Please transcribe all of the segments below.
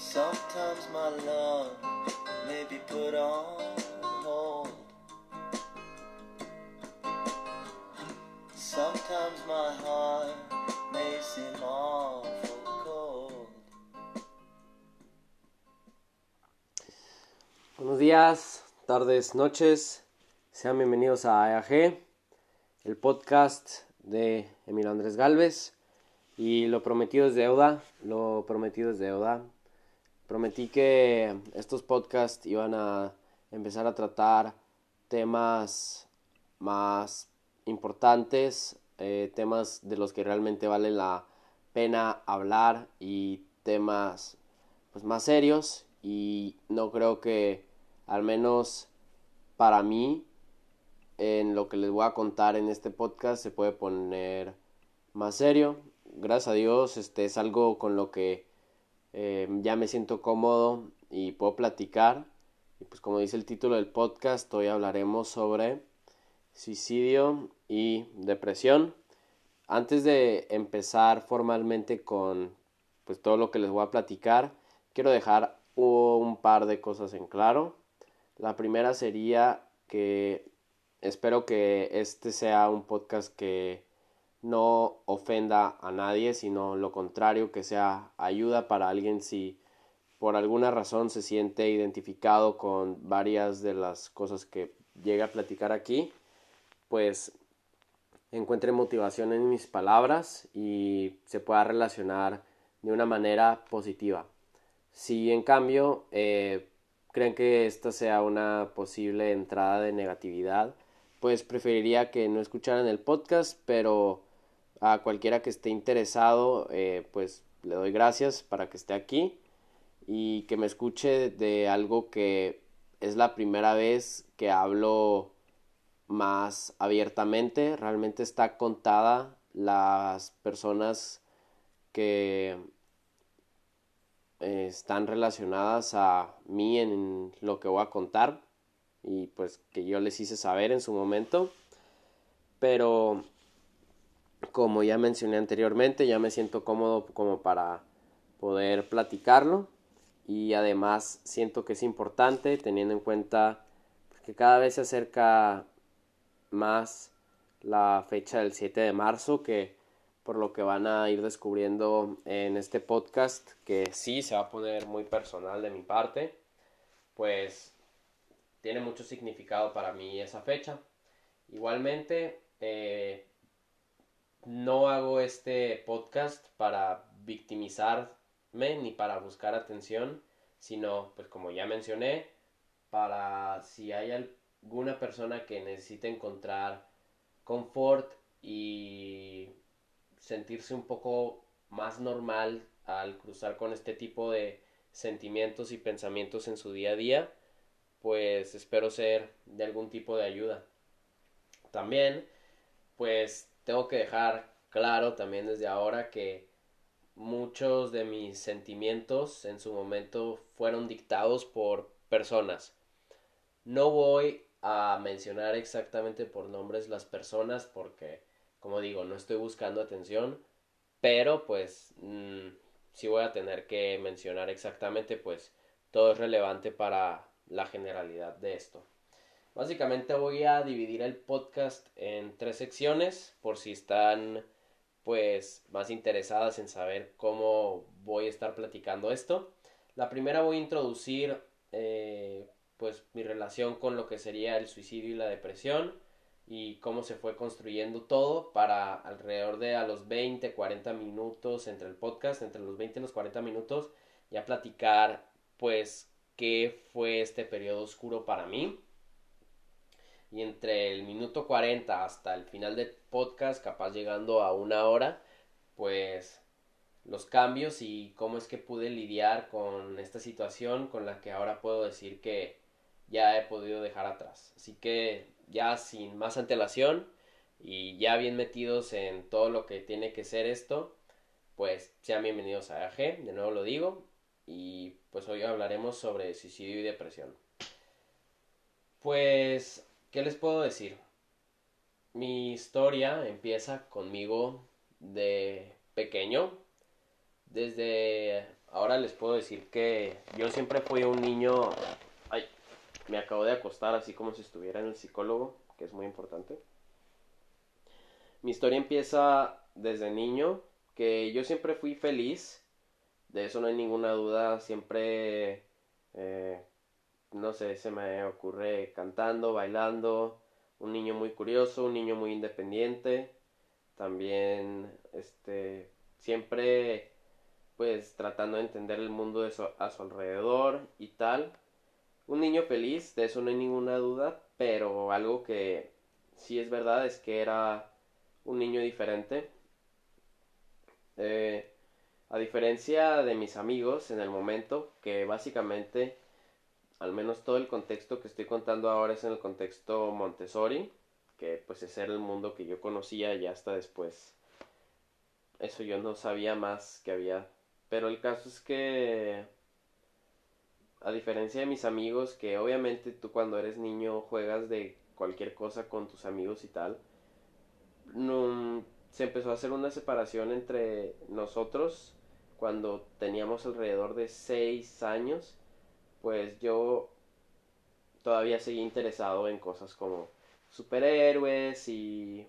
Sometimes my love may be put on hold. Sometimes my heart may seem awful cold. Buenos días, tardes, noches. Sean bienvenidos a EAG, el podcast de Emilio Andrés Galvez. Y lo prometido es deuda, lo prometido es deuda. Prometí que estos podcasts iban a empezar a tratar temas más importantes, eh, temas de los que realmente vale la pena hablar y temas pues, más serios. Y no creo que al menos para mí en lo que les voy a contar en este podcast se puede poner más serio. Gracias a Dios este es algo con lo que eh, ya me siento cómodo y puedo platicar. Y pues como dice el título del podcast hoy hablaremos sobre suicidio y depresión. Antes de empezar formalmente con pues todo lo que les voy a platicar quiero dejar un par de cosas en claro. La primera sería que espero que este sea un podcast que no ofenda a nadie, sino lo contrario, que sea ayuda para alguien si por alguna razón se siente identificado con varias de las cosas que llega a platicar aquí, pues encuentre motivación en mis palabras y se pueda relacionar de una manera positiva. Si en cambio eh, creen que esta sea una posible entrada de negatividad, pues preferiría que no escucharan el podcast, pero a cualquiera que esté interesado, eh, pues le doy gracias para que esté aquí y que me escuche de algo que es la primera vez que hablo más abiertamente. Realmente está contada las personas que eh, están relacionadas a mí en lo que voy a contar y pues que yo les hice saber en su momento. Pero como ya mencioné anteriormente, ya me siento cómodo como para poder platicarlo. Y además siento que es importante teniendo en cuenta que cada vez se acerca más la fecha del 7 de marzo que por lo que van a ir descubriendo en este podcast que sí se va a poner muy personal de mi parte pues tiene mucho significado para mí esa fecha. Igualmente eh, no hago este podcast para victimizarme ni para buscar atención, sino, pues como ya mencioné, para si hay alguna persona que necesite encontrar confort y sentirse un poco más normal al cruzar con este tipo de sentimientos y pensamientos en su día a día, pues espero ser de algún tipo de ayuda. También, pues tengo que dejar claro también desde ahora que muchos de mis sentimientos en su momento fueron dictados por personas. No voy a mencionar exactamente por nombres las personas porque, como digo, no estoy buscando atención, pero pues mm, si voy a tener que mencionar exactamente, pues todo es relevante para la generalidad de esto. Básicamente voy a dividir el podcast en tres secciones por si están pues más interesadas en saber cómo voy a estar platicando esto. La primera voy a introducir eh, pues mi relación con lo que sería el suicidio y la depresión y cómo se fue construyendo todo para alrededor de a los 20, 40 minutos entre el podcast, entre los 20 y los 40 minutos, ya platicar pues qué fue este periodo oscuro para mí y entre el minuto 40 hasta el final del podcast, capaz llegando a una hora, pues los cambios y cómo es que pude lidiar con esta situación con la que ahora puedo decir que ya he podido dejar atrás. Así que ya sin más antelación y ya bien metidos en todo lo que tiene que ser esto, pues sean bienvenidos a AG, de nuevo lo digo, y pues hoy hablaremos sobre suicidio y depresión. Pues ¿Qué les puedo decir? Mi historia empieza conmigo de pequeño. Desde ahora les puedo decir que yo siempre fui un niño... Ay, me acabo de acostar así como si estuviera en el psicólogo, que es muy importante. Mi historia empieza desde niño, que yo siempre fui feliz, de eso no hay ninguna duda, siempre, eh, no sé, se me ocurre cantando, bailando, un niño muy curioso, un niño muy independiente, también, este, siempre, pues, tratando de entender el mundo de a su alrededor y tal. Un niño feliz, de eso no hay ninguna duda, pero algo que sí es verdad es que era un niño diferente. Eh, a diferencia de mis amigos en el momento, que básicamente, al menos todo el contexto que estoy contando ahora es en el contexto Montessori, que pues ese era el mundo que yo conocía ya hasta después. Eso yo no sabía más que había. Pero el caso es que, a diferencia de mis amigos, que obviamente tú cuando eres niño juegas de cualquier cosa con tus amigos y tal, no, se empezó a hacer una separación entre nosotros cuando teníamos alrededor de 6 años, pues yo todavía seguía interesado en cosas como superhéroes y,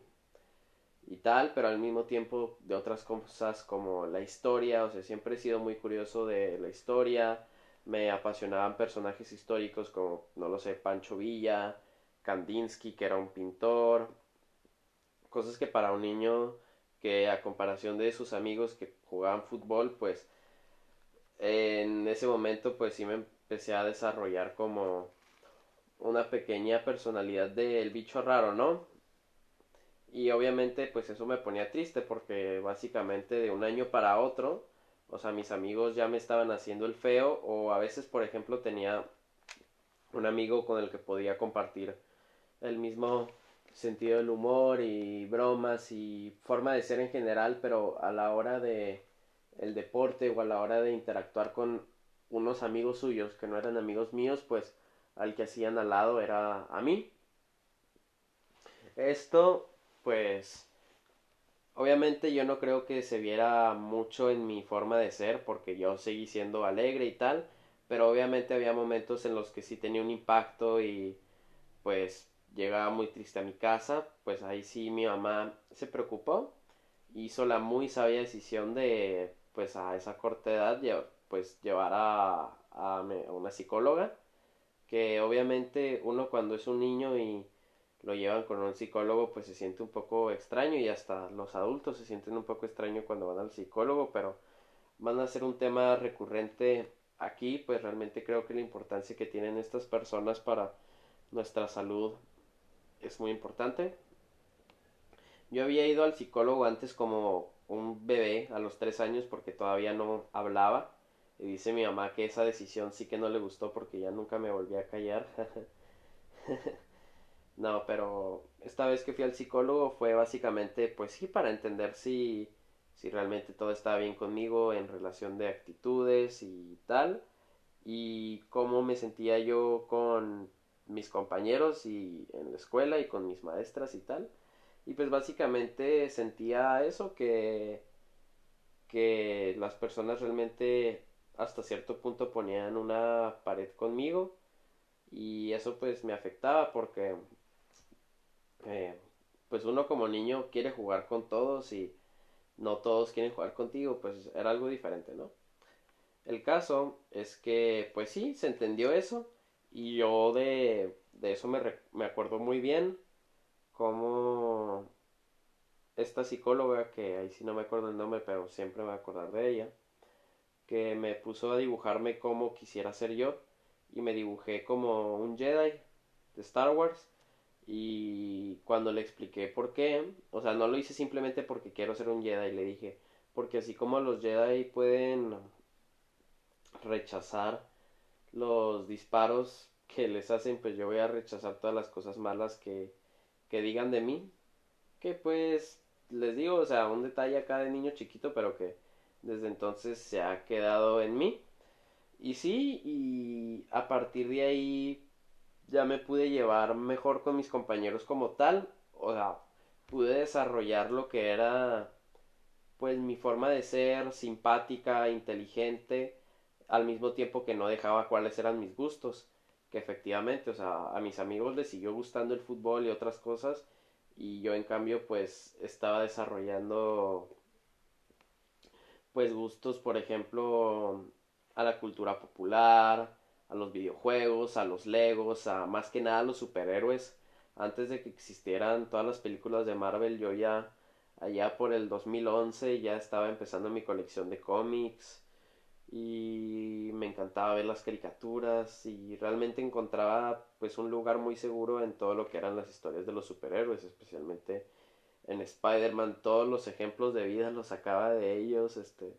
y tal, pero al mismo tiempo de otras cosas como la historia, o sea, siempre he sido muy curioso de la historia, me apasionaban personajes históricos como, no lo sé, Pancho Villa, Kandinsky, que era un pintor, cosas que para un niño que a comparación de sus amigos que jugaban fútbol, pues en ese momento pues sí me empecé a desarrollar como una pequeña personalidad del bicho raro, ¿no? Y obviamente pues eso me ponía triste porque básicamente de un año para otro, o sea, mis amigos ya me estaban haciendo el feo o a veces, por ejemplo, tenía un amigo con el que podía compartir el mismo sentido del humor y bromas y forma de ser en general, pero a la hora de el deporte o a la hora de interactuar con unos amigos suyos que no eran amigos míos, pues al que hacían al lado era a mí. Esto, pues, obviamente yo no creo que se viera mucho en mi forma de ser, porque yo seguí siendo alegre y tal, pero obviamente había momentos en los que sí tenía un impacto y pues llegaba muy triste a mi casa, pues ahí sí mi mamá se preocupó, hizo la muy sabia decisión de, pues a esa corta edad, pues llevar a, a una psicóloga, que obviamente uno cuando es un niño y lo llevan con un psicólogo, pues se siente un poco extraño y hasta los adultos se sienten un poco extraño cuando van al psicólogo, pero van a ser un tema recurrente aquí, pues realmente creo que la importancia que tienen estas personas para nuestra salud es muy importante. Yo había ido al psicólogo antes como un bebé a los tres años porque todavía no hablaba. Y dice mi mamá que esa decisión sí que no le gustó porque ya nunca me volví a callar. no, pero esta vez que fui al psicólogo fue básicamente, pues sí, para entender si, si realmente todo estaba bien conmigo en relación de actitudes y tal. Y cómo me sentía yo con mis compañeros y en la escuela y con mis maestras y tal. Y pues básicamente sentía eso que que las personas realmente hasta cierto punto ponían una pared conmigo y eso pues me afectaba porque eh, pues uno como niño quiere jugar con todos y no todos quieren jugar contigo pues era algo diferente no el caso es que pues sí se entendió eso y yo de, de eso me, me acuerdo muy bien. Como esta psicóloga, que ahí sí no me acuerdo el nombre, pero siempre me voy a acordar de ella, que me puso a dibujarme como quisiera ser yo. Y me dibujé como un Jedi de Star Wars. Y cuando le expliqué por qué, o sea, no lo hice simplemente porque quiero ser un Jedi, le dije, porque así como los Jedi pueden rechazar los disparos que les hacen, pues yo voy a rechazar todas las cosas malas que, que digan de mí. Que pues les digo, o sea, un detalle acá de niño chiquito, pero que desde entonces se ha quedado en mí. Y sí, y a partir de ahí ya me pude llevar mejor con mis compañeros como tal. O sea, pude desarrollar lo que era pues mi forma de ser simpática, inteligente, al mismo tiempo que no dejaba cuáles eran mis gustos, que efectivamente, o sea, a mis amigos les siguió gustando el fútbol y otras cosas, y yo en cambio pues estaba desarrollando pues gustos, por ejemplo, a la cultura popular, a los videojuegos, a los Legos, a más que nada a los superhéroes. Antes de que existieran todas las películas de Marvel, yo ya allá por el 2011 ya estaba empezando mi colección de cómics y me encantaba ver las caricaturas y realmente encontraba pues un lugar muy seguro en todo lo que eran las historias de los superhéroes, especialmente en Spider-Man, todos los ejemplos de vida los sacaba de ellos, este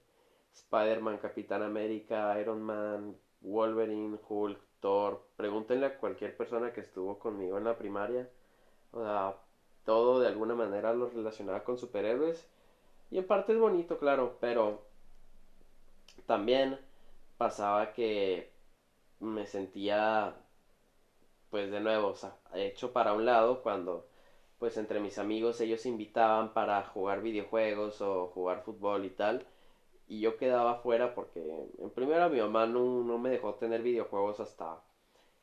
Spider-Man, Capitán América, Iron Man, Wolverine, Hulk, Thor, pregúntenle a cualquier persona que estuvo conmigo en la primaria, o sea, todo de alguna manera lo relacionaba con superhéroes. Y en parte es bonito, claro, pero también pasaba que me sentía pues de nuevo, o sea, hecho para un lado cuando pues entre mis amigos ellos invitaban para jugar videojuegos o jugar fútbol y tal y yo quedaba fuera porque en primera mi mamá no, no, me dejó tener videojuegos hasta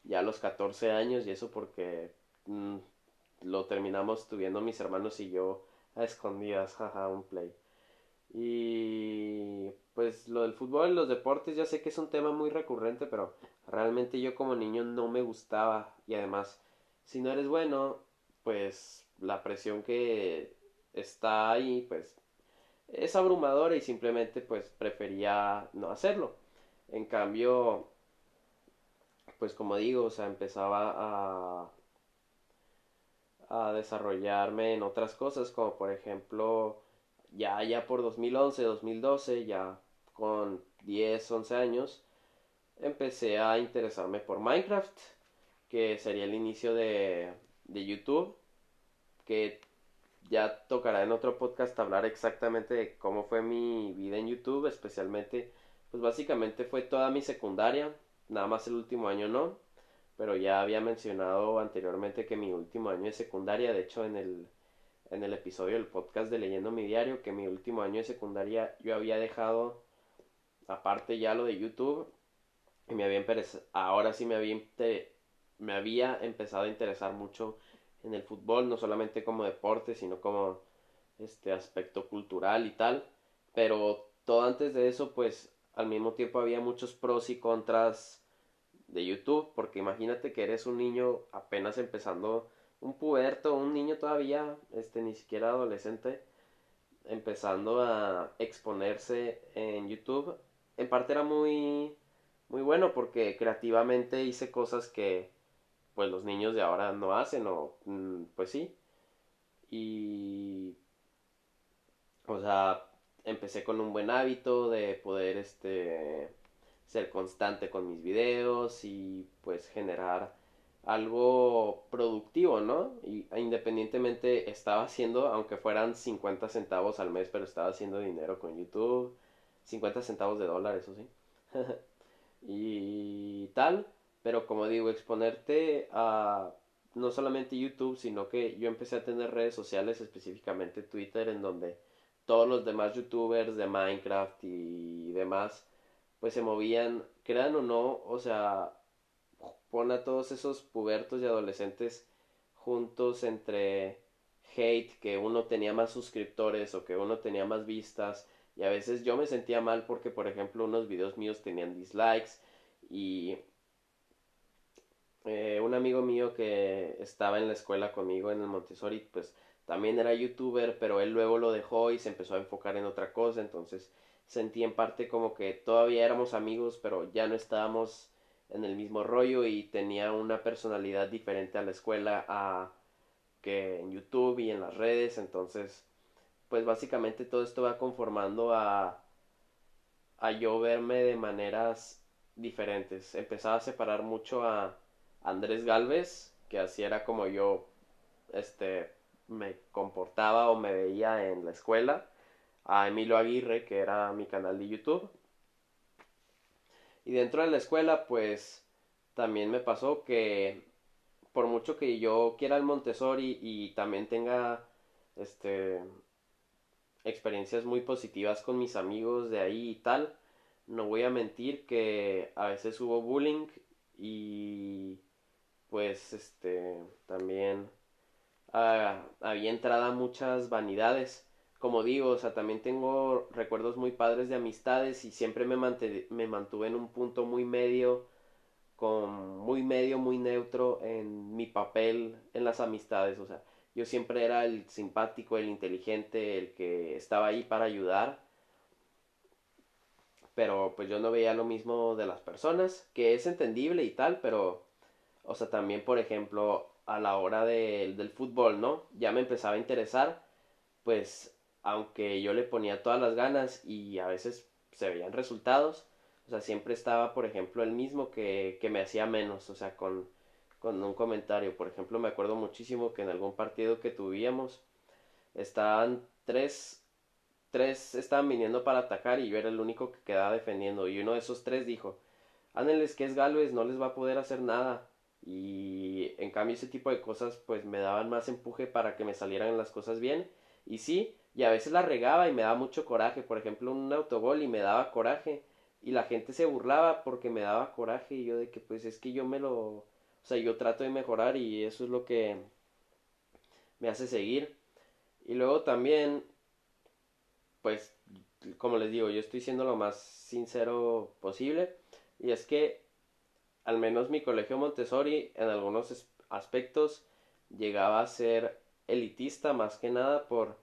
ya los 14 años y eso porque mm, lo terminamos tuviendo mis hermanos y yo a escondidas, jaja, un play. Y pues lo del fútbol los deportes ya sé que es un tema muy recurrente, pero realmente yo como niño no me gustaba y además si no eres bueno, pues la presión que está ahí, pues es abrumadora y simplemente pues prefería no hacerlo. En cambio, pues como digo, o sea, empezaba a desarrollarme en otras cosas, como por ejemplo, ya, ya por 2011, 2012, ya con 10, 11 años, empecé a interesarme por Minecraft, que sería el inicio de, de YouTube, que ya tocará en otro podcast hablar exactamente de cómo fue mi vida en YouTube, especialmente, pues básicamente fue toda mi secundaria, nada más el último año no, pero ya había mencionado anteriormente que mi último año de secundaria, de hecho en el, en el episodio del podcast de Leyendo mi Diario, que mi último año de secundaria yo había dejado aparte ya lo de YouTube y me había ahora sí me había, me había empezado a interesar mucho en el fútbol, no solamente como deporte, sino como este aspecto cultural y tal, pero todo antes de eso pues al mismo tiempo había muchos pros y contras de YouTube, porque imagínate que eres un niño apenas empezando, un puberto, un niño todavía, este, ni siquiera adolescente, empezando a exponerse en YouTube. En parte era muy, muy bueno porque creativamente hice cosas que, pues, los niños de ahora no hacen, o, mm, pues sí. Y, o sea, empecé con un buen hábito de poder, este, ser constante con mis videos y pues generar algo productivo, ¿no? Y independientemente estaba haciendo, aunque fueran 50 centavos al mes, pero estaba haciendo dinero con YouTube, 50 centavos de dólar, eso sí. y tal, pero como digo, exponerte a no solamente YouTube, sino que yo empecé a tener redes sociales, específicamente Twitter, en donde todos los demás youtubers de Minecraft y demás pues se movían, crean o no, o sea, pon a todos esos pubertos y adolescentes juntos entre hate, que uno tenía más suscriptores o que uno tenía más vistas, y a veces yo me sentía mal porque, por ejemplo, unos videos míos tenían dislikes y eh, un amigo mío que estaba en la escuela conmigo en el Montessori, pues también era youtuber, pero él luego lo dejó y se empezó a enfocar en otra cosa, entonces sentí en parte como que todavía éramos amigos, pero ya no estábamos en el mismo rollo y tenía una personalidad diferente a la escuela a que en YouTube y en las redes, entonces pues básicamente todo esto va conformando a a yo verme de maneras diferentes. Empezaba a separar mucho a Andrés Galvez, que así era como yo este me comportaba o me veía en la escuela a Emilio Aguirre, que era mi canal de YouTube. Y dentro de la escuela, pues también me pasó que por mucho que yo quiera el Montessori y también tenga este experiencias muy positivas con mis amigos de ahí y tal. No voy a mentir que a veces hubo bullying y pues este también ah, había entrada muchas vanidades. Como digo, o sea, también tengo recuerdos muy padres de amistades y siempre me, me mantuve en un punto muy medio, con muy medio, muy neutro en mi papel en las amistades. O sea, yo siempre era el simpático, el inteligente, el que estaba ahí para ayudar. Pero pues yo no veía lo mismo de las personas, que es entendible y tal, pero, o sea, también, por ejemplo, a la hora del fútbol, ¿no? Ya me empezaba a interesar, pues, aunque yo le ponía todas las ganas y a veces se veían resultados, o sea, siempre estaba, por ejemplo, el mismo que, que me hacía menos, o sea, con, con un comentario. Por ejemplo, me acuerdo muchísimo que en algún partido que tuvimos estaban tres, tres estaban viniendo para atacar y yo era el único que quedaba defendiendo. Y uno de esos tres dijo, ándeles que es Galvez, no les va a poder hacer nada. Y en cambio ese tipo de cosas pues me daban más empuje para que me salieran las cosas bien. Y sí, y a veces la regaba y me daba mucho coraje. Por ejemplo, un autogol y me daba coraje. Y la gente se burlaba porque me daba coraje. Y yo de que pues es que yo me lo o sea, yo trato de mejorar y eso es lo que me hace seguir. Y luego también, pues, como les digo, yo estoy siendo lo más sincero posible. Y es que, al menos mi colegio Montessori, en algunos aspectos, llegaba a ser elitista más que nada por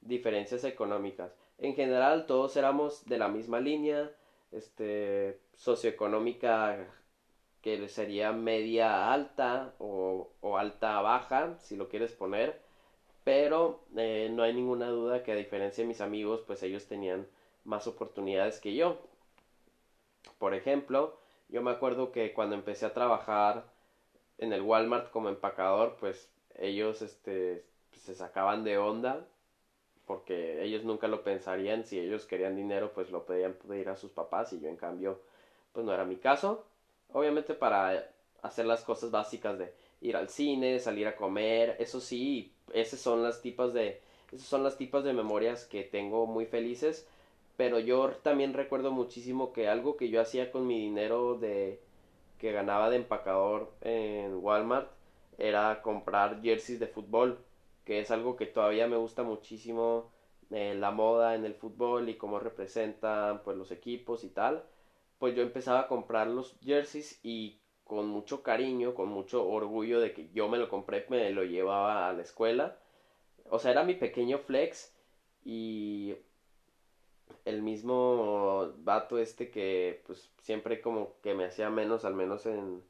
diferencias económicas. En general, todos éramos de la misma línea, este, socioeconómica que sería media alta o, alta baja, si lo quieres poner. Pero eh, no hay ninguna duda que a diferencia de mis amigos, pues ellos tenían más oportunidades que yo. Por ejemplo, yo me acuerdo que cuando empecé a trabajar en el Walmart como empacador, pues ellos este, se sacaban de onda porque ellos nunca lo pensarían. Si ellos querían dinero, pues lo podían pedir a sus papás y yo en cambio, pues no era mi caso obviamente para hacer las cosas básicas de ir al cine, salir a comer, eso sí, esas son las tipas de esas son las tipas de memorias que tengo muy felices, pero yo también recuerdo muchísimo que algo que yo hacía con mi dinero de que ganaba de empacador en Walmart era comprar jerseys de fútbol, que es algo que todavía me gusta muchísimo eh, la moda en el fútbol y cómo representan pues los equipos y tal pues yo empezaba a comprar los jerseys y con mucho cariño, con mucho orgullo de que yo me lo compré, me lo llevaba a la escuela. O sea, era mi pequeño flex y el mismo vato este que pues siempre como que me hacía menos, al menos en,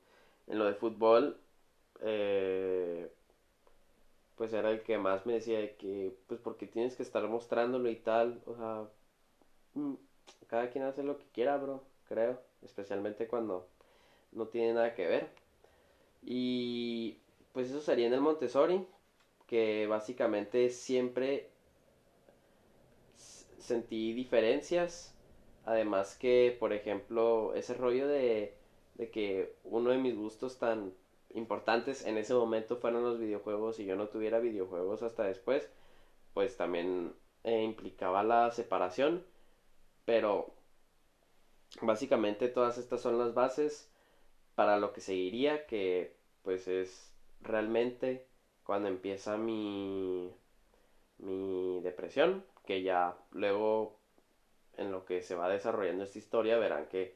en lo de fútbol, eh, pues era el que más me decía que pues porque tienes que estar mostrándolo y tal, o sea, mm, cada quien hace lo que quiera, bro creo, especialmente cuando no tiene nada que ver. Y pues eso sería en el Montessori, que básicamente siempre sentí diferencias. Además que, por ejemplo, ese rollo de, de que uno de mis gustos tan importantes en ese momento fueron los videojuegos y yo no tuviera videojuegos hasta después, pues también eh, implicaba la separación. Pero Básicamente todas estas son las bases para lo que seguiría, que pues es realmente cuando empieza mi, mi depresión, que ya luego en lo que se va desarrollando esta historia verán que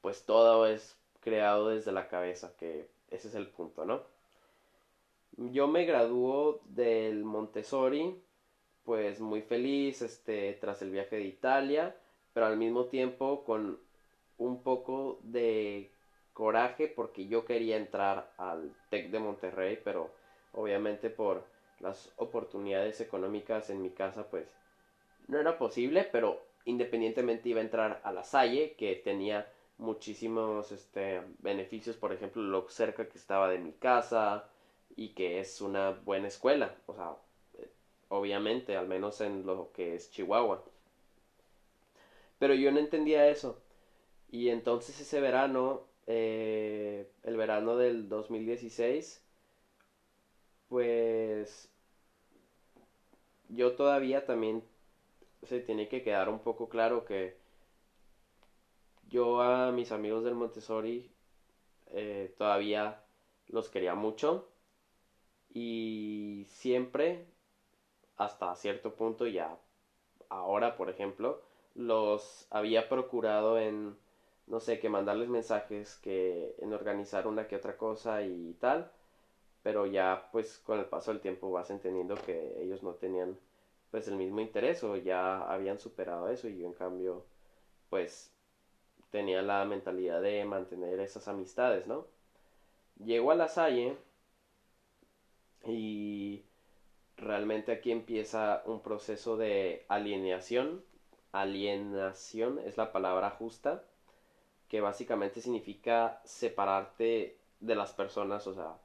pues todo es creado desde la cabeza, que ese es el punto, ¿no? Yo me graduó del Montessori, pues muy feliz, este, tras el viaje de Italia, pero al mismo tiempo con un poco de coraje porque yo quería entrar al TEC de Monterrey, pero obviamente por las oportunidades económicas en mi casa pues no era posible, pero independientemente iba a entrar a la Salle que tenía muchísimos este beneficios, por ejemplo, lo cerca que estaba de mi casa y que es una buena escuela, o sea, obviamente, al menos en lo que es Chihuahua. Pero yo no entendía eso. Y entonces ese verano, eh, el verano del 2016, pues yo todavía también se tiene que quedar un poco claro que yo a mis amigos del Montessori eh, todavía los quería mucho y siempre hasta cierto punto ya ahora por ejemplo los había procurado en no sé que mandarles mensajes que en organizar una que otra cosa y tal pero ya pues con el paso del tiempo vas entendiendo que ellos no tenían pues el mismo interés o ya habían superado eso y yo en cambio pues tenía la mentalidad de mantener esas amistades, ¿no? Llego a la Salle y realmente aquí empieza un proceso de alienación. Alienación es la palabra justa, que básicamente significa separarte de las personas, o sea,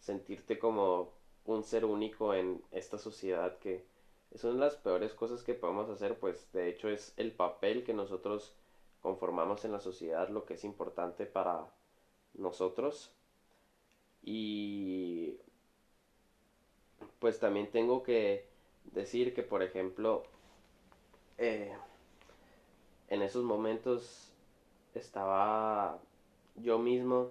sentirte como un ser único en esta sociedad que es una de las peores cosas que podemos hacer, pues de hecho es el papel que nosotros conformamos en la sociedad, lo que es importante para nosotros. Y pues también tengo que decir que, por ejemplo, eh, en esos momentos estaba yo mismo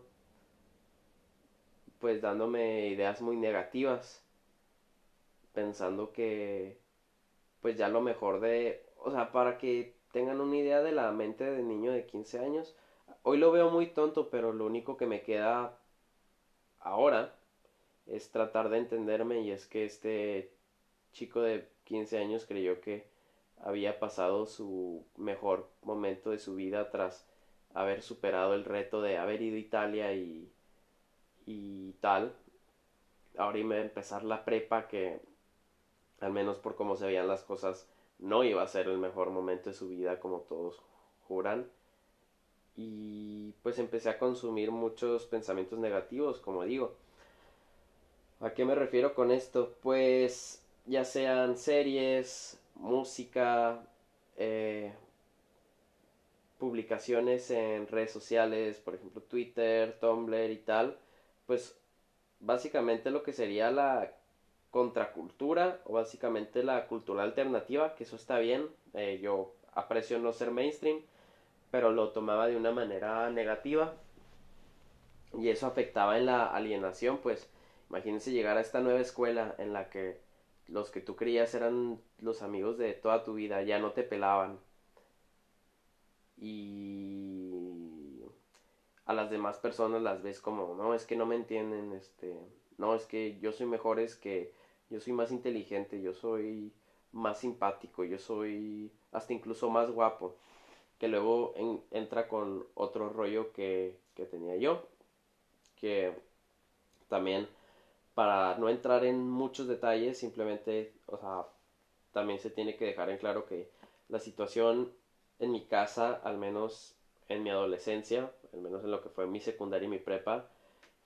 pues dándome ideas muy negativas pensando que pues ya lo mejor de o sea para que tengan una idea de la mente de niño de 15 años hoy lo veo muy tonto pero lo único que me queda ahora es tratar de entenderme y es que este chico de 15 años creyó que había pasado su mejor momento de su vida tras haber superado el reto de haber ido a Italia y, y tal. Ahora iba a empezar la prepa que al menos por cómo se veían las cosas no iba a ser el mejor momento de su vida como todos juran. Y pues empecé a consumir muchos pensamientos negativos, como digo. ¿A qué me refiero con esto? Pues ya sean series, música, eh, publicaciones en redes sociales, por ejemplo Twitter, Tumblr y tal, pues básicamente lo que sería la contracultura o básicamente la cultura alternativa, que eso está bien, eh, yo aprecio no ser mainstream, pero lo tomaba de una manera negativa y eso afectaba en la alienación, pues imagínense llegar a esta nueva escuela en la que los que tú creías eran los amigos de toda tu vida, ya no te pelaban. Y a las demás personas las ves como, no, es que no me entienden, este, no, es que yo soy mejor, es que yo soy más inteligente, yo soy más simpático, yo soy hasta incluso más guapo, que luego entra con otro rollo que, que tenía yo, que también para no entrar en muchos detalles, simplemente, o sea, también se tiene que dejar en claro que la situación en mi casa, al menos en mi adolescencia, al menos en lo que fue mi secundaria y mi prepa,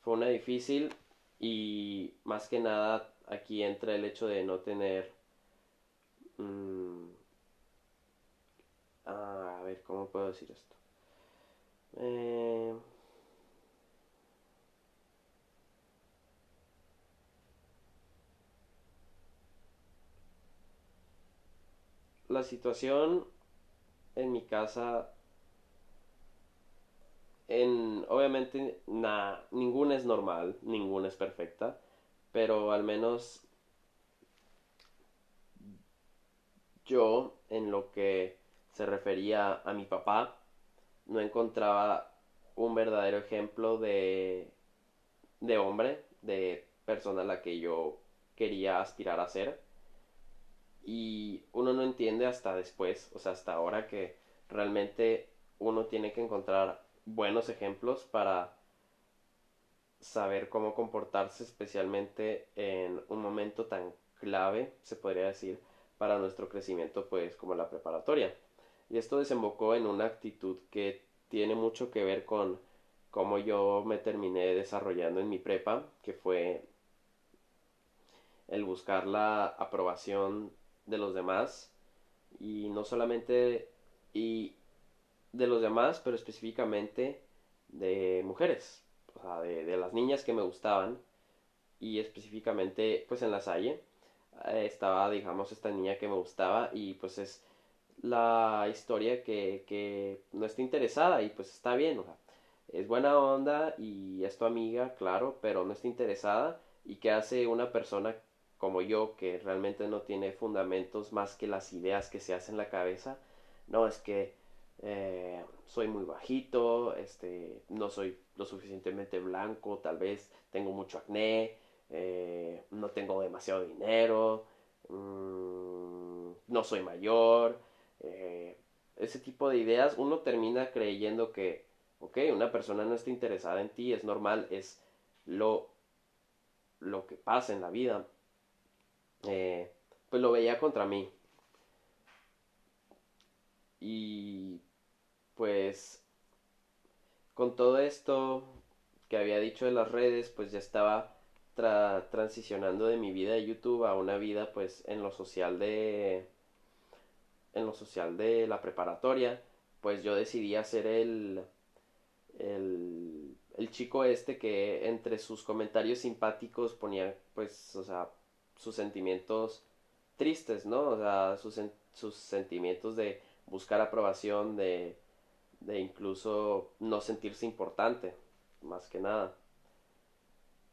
fue una difícil y más que nada aquí entra el hecho de no tener... Mm, a ver, ¿cómo puedo decir esto? Eh, la situación en mi casa en obviamente ninguna es normal, ninguna es perfecta, pero al menos yo en lo que se refería a mi papá no encontraba un verdadero ejemplo de de hombre, de persona a la que yo quería aspirar a ser. Y uno no entiende hasta después, o sea, hasta ahora que realmente uno tiene que encontrar buenos ejemplos para saber cómo comportarse especialmente en un momento tan clave, se podría decir, para nuestro crecimiento pues como la preparatoria. Y esto desembocó en una actitud que tiene mucho que ver con cómo yo me terminé desarrollando en mi prepa, que fue el buscar la aprobación de los demás y no solamente y de los demás, pero específicamente de mujeres, de, las niñas que me gustaban y específicamente pues en la Salle eh, estaba digamos esta niña que me gustaba y pues es la historia que, que no está interesada y pues está bien, o sea, es buena onda y es tu amiga, claro, pero no está interesada y que hace una persona como yo que realmente no tiene fundamentos más que las ideas que se hacen en la cabeza, no es que eh, soy muy bajito, este, no soy lo suficientemente blanco, tal vez tengo mucho acné, eh, no tengo demasiado dinero, mm, no soy mayor, eh, ese tipo de ideas, uno termina creyendo que, ok, una persona no está interesada en ti, es normal, es lo, lo que pasa en la vida. pues lo veía contra mí. Y pues con todo esto que había dicho de las redes, pues ya estaba transicionando de mi vida de YouTube a una vida pues en lo social de en lo social de la preparatoria, pues yo decidí hacer el el, el chico este que entre sus comentarios simpáticos ponía pues o sea sus sentimientos tristes, ¿no? O sea, sus, sus sentimientos de buscar aprobación, de de incluso no sentirse importante, más que nada.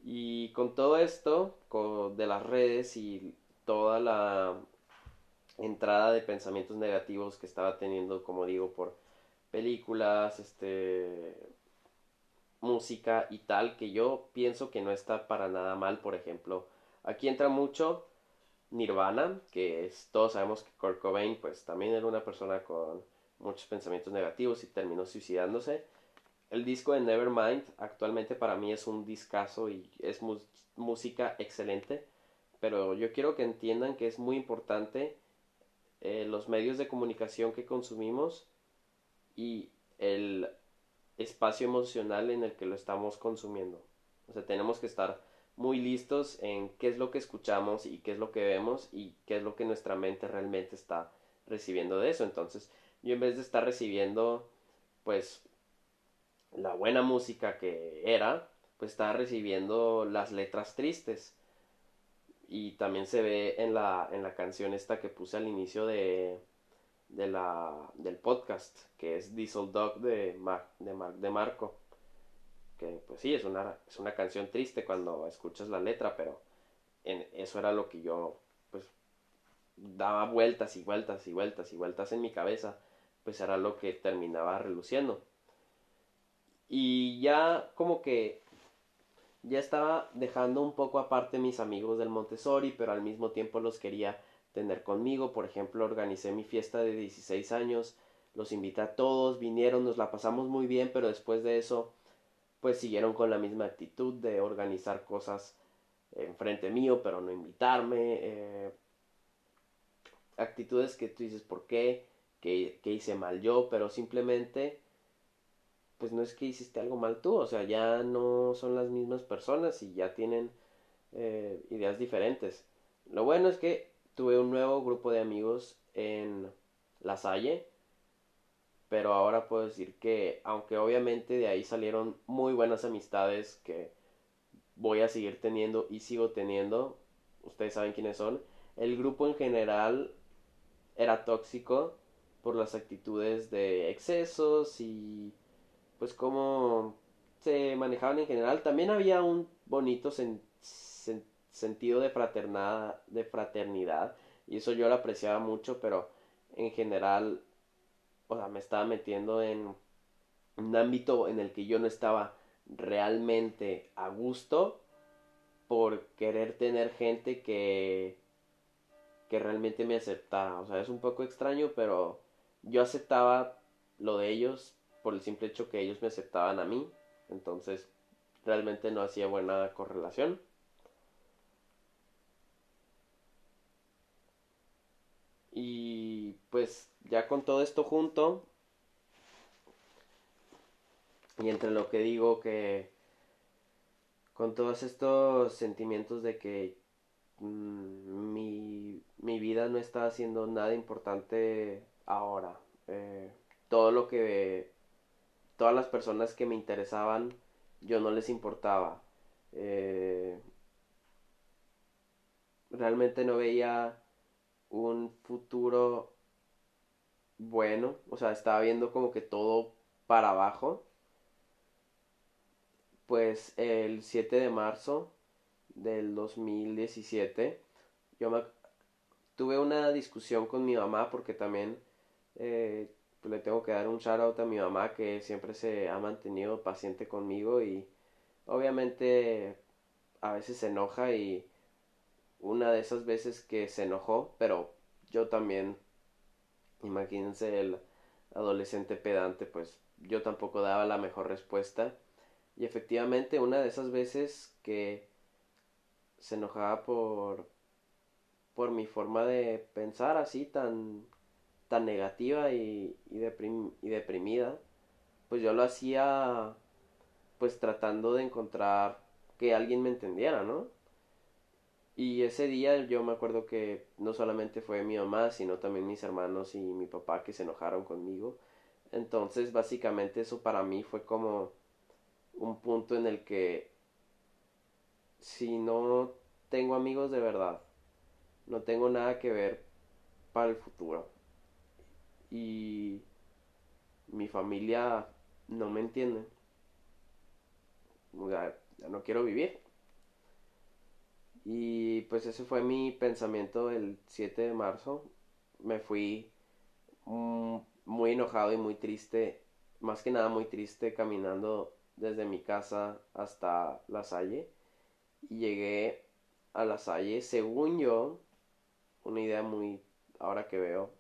Y con todo esto, con, de las redes y toda la entrada de pensamientos negativos que estaba teniendo, como digo, por películas, este música y tal, que yo pienso que no está para nada mal, por ejemplo, aquí entra mucho Nirvana, que todos sabemos que Kurt Cobain pues también era una persona con muchos pensamientos negativos y terminó suicidándose. El disco de Nevermind actualmente para mí es un discazo y es música excelente, pero yo quiero que entiendan que es muy importante eh, los medios de comunicación que consumimos y el espacio emocional en el que lo estamos consumiendo. O sea, tenemos que estar muy listos en qué es lo que escuchamos y qué es lo que vemos y qué es lo que nuestra mente realmente está recibiendo de eso. Entonces, yo en vez de estar recibiendo pues la buena música que era, pues estaba recibiendo las letras tristes. Y también se ve en la, en la canción esta que puse al inicio de, de la, del podcast, que es Diesel Dog de, de, de Marco. Que pues sí, es una, es una canción triste cuando escuchas la letra, pero en, eso era lo que yo pues daba vueltas y vueltas y vueltas y vueltas en mi cabeza pues era lo que terminaba reluciendo. Y ya como que ya estaba dejando un poco aparte mis amigos del Montessori, pero al mismo tiempo los quería tener conmigo. Por ejemplo, organicé mi fiesta de 16 años, los invité a todos, vinieron, nos la pasamos muy bien, pero después de eso, pues siguieron con la misma actitud de organizar cosas enfrente mío, pero no invitarme. Eh, actitudes que tú dices, ¿por qué? Que, hice mal yo, pero simplemente pues no es que hiciste algo mal tú, o sea, ya no son las mismas personas y ya tienen eh, ideas diferentes. Lo bueno es que tuve un nuevo grupo de amigos en La Salle, pero ahora puedo decir que, aunque obviamente de ahí salieron muy buenas amistades que voy a seguir teniendo y sigo teniendo, ustedes saben quiénes son, el grupo en general era tóxico por las actitudes de excesos y pues cómo se manejaban en general. También había un bonito sentido de fraternidad, de fraternidad y eso yo lo apreciaba mucho, pero en general, o sea, me estaba metiendo en un ámbito en el que yo no estaba realmente a gusto por querer tener gente que que realmente me aceptara. O sea, es un poco extraño, pero yo aceptaba lo de ellos por el simple hecho que ellos me aceptaban a mí. Entonces, realmente no hacía buena correlación. Y pues ya con todo esto junto, y entre lo que digo que con todos estos sentimientos de que mm, mi, mi vida no está haciendo nada importante ahora. Eh, todo lo que todas las personas que me interesaban yo no les importaba eh, realmente no veía un futuro bueno, o sea, estaba viendo como que todo para abajo. Pues el 7 de marzo del 2017, yo me, tuve una discusión con mi mamá porque también eh, le tengo que dar un shout out a mi mamá que siempre se ha mantenido paciente conmigo y obviamente a veces se enoja y una de esas veces que se enojó, pero yo también, imagínense el adolescente pedante, pues yo tampoco daba la mejor respuesta. Y efectivamente una de esas veces que se enojaba por por mi forma de pensar así tan tan negativa y, y, y deprimida, pues yo lo hacía pues tratando de encontrar que alguien me entendiera, ¿no? Y ese día yo me acuerdo que no solamente fue mi mamá, sino también mis hermanos y mi papá que se enojaron conmigo. Entonces, básicamente eso para mí fue como un punto en el que si no tengo amigos de verdad, no tengo nada que ver para el futuro. Y mi familia no me entiende. ya no quiero vivir. Y pues ese fue mi pensamiento el 7 de marzo. Me fui mm, muy enojado y muy triste, más que nada muy triste caminando desde mi casa hasta la Salle. Y llegué a la Salle, según yo, una idea muy, ahora que veo,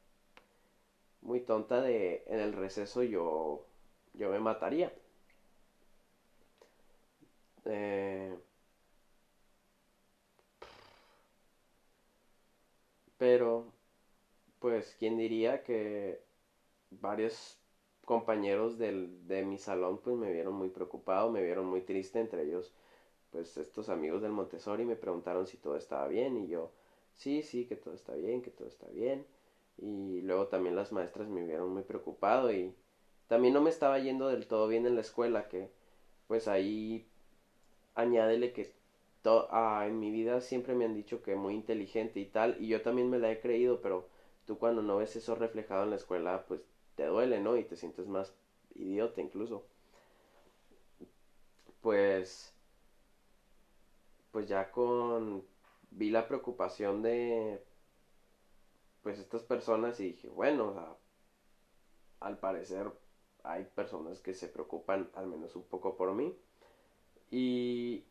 muy tonta de en el receso yo, yo me mataría. Eh, Pero, pues, ¿quién diría que varios compañeros del, de mi salón pues me vieron muy preocupado, me vieron muy triste, entre ellos pues estos amigos del Montessori me preguntaron si todo estaba bien y yo sí, sí, que todo está bien, que todo está bien y luego también las maestras me vieron muy preocupado y también no me estaba yendo del todo bien en la escuela que pues ahí añádele que Ah, en mi vida siempre me han dicho que muy inteligente y tal, y yo también me la he creído, pero tú cuando no ves eso reflejado en la escuela, pues te duele, ¿no? Y te sientes más idiota incluso. Pues, pues ya con, vi la preocupación de, pues estas personas y dije, bueno, al parecer hay personas que se preocupan al menos un poco por mí. Y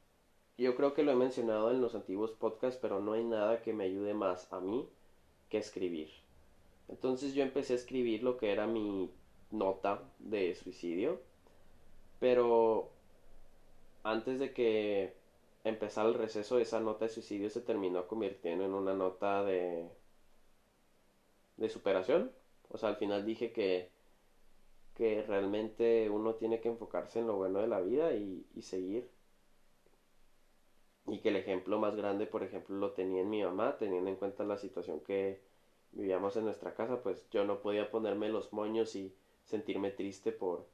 yo creo que lo he mencionado en los antiguos podcasts, pero no hay nada que me ayude más a mí que escribir. Entonces yo empecé a escribir lo que era mi nota de suicidio, pero antes de que empezara el receso, esa nota de suicidio se terminó convirtiendo en una nota de de superación. O sea, al final dije que que realmente uno tiene que enfocarse en lo bueno de la vida y, y seguir y que el ejemplo más grande, por ejemplo, lo tenía en mi mamá, teniendo en cuenta la situación que vivíamos en nuestra casa, pues yo no podía ponerme los moños y sentirme triste por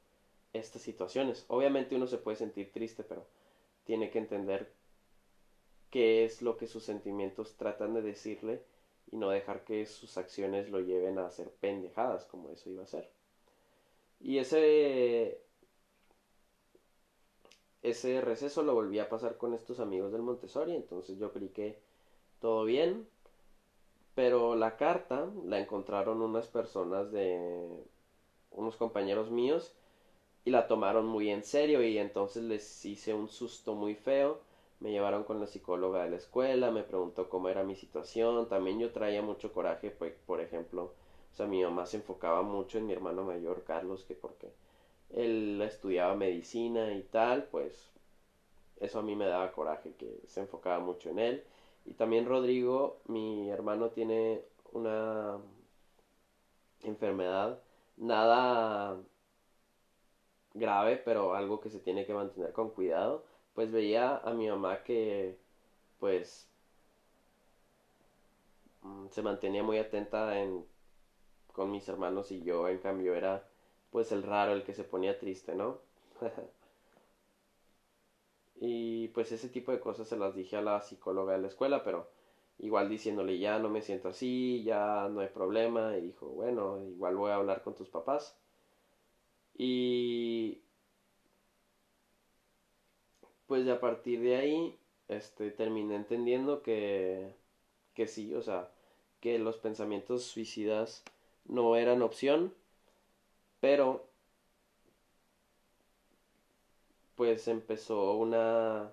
estas situaciones. Obviamente uno se puede sentir triste, pero tiene que entender qué es lo que sus sentimientos tratan de decirle y no dejar que sus acciones lo lleven a hacer pendejadas como eso iba a ser. Y ese ese receso lo volví a pasar con estos amigos del Montessori, entonces yo creí que todo bien, pero la carta la encontraron unas personas de unos compañeros míos y la tomaron muy en serio y entonces les hice un susto muy feo. Me llevaron con la psicóloga de la escuela, me preguntó cómo era mi situación, también yo traía mucho coraje, pues, por ejemplo, o sea, mi mamá se enfocaba mucho en mi hermano mayor, Carlos, que porque él estudiaba medicina y tal, pues eso a mí me daba coraje, que se enfocaba mucho en él. Y también Rodrigo, mi hermano, tiene una enfermedad, nada grave, pero algo que se tiene que mantener con cuidado. Pues veía a mi mamá que, pues, mm, se mantenía muy atenta en, con mis hermanos y yo, en cambio, era pues el raro, el que se ponía triste, ¿no? y pues ese tipo de cosas se las dije a la psicóloga de la escuela, pero igual diciéndole ya no me siento así, ya no hay problema, y dijo, bueno, igual voy a hablar con tus papás. Y pues a partir de ahí, este, terminé entendiendo que, que sí, o sea, que los pensamientos suicidas no eran opción, pero pues empezó una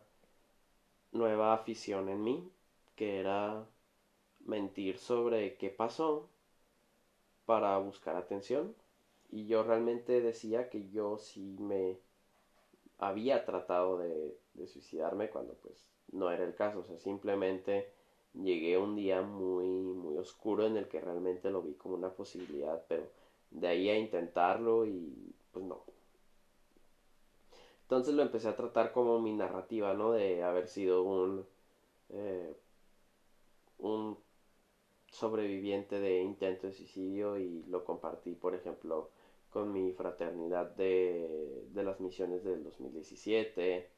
nueva afición en mí, que era mentir sobre qué pasó para buscar atención. Y yo realmente decía que yo sí me había tratado de, suicidarme cuando pues no era el caso. O sea, simplemente llegué un día muy, muy oscuro en el que realmente lo vi como una posibilidad, pero de ahí a intentarlo y pues no. Entonces lo empecé a tratar como mi narrativa, ¿no? De haber sido un, eh, un sobreviviente de intento de suicidio y lo compartí, por ejemplo, con mi fraternidad de, de las misiones del 2017.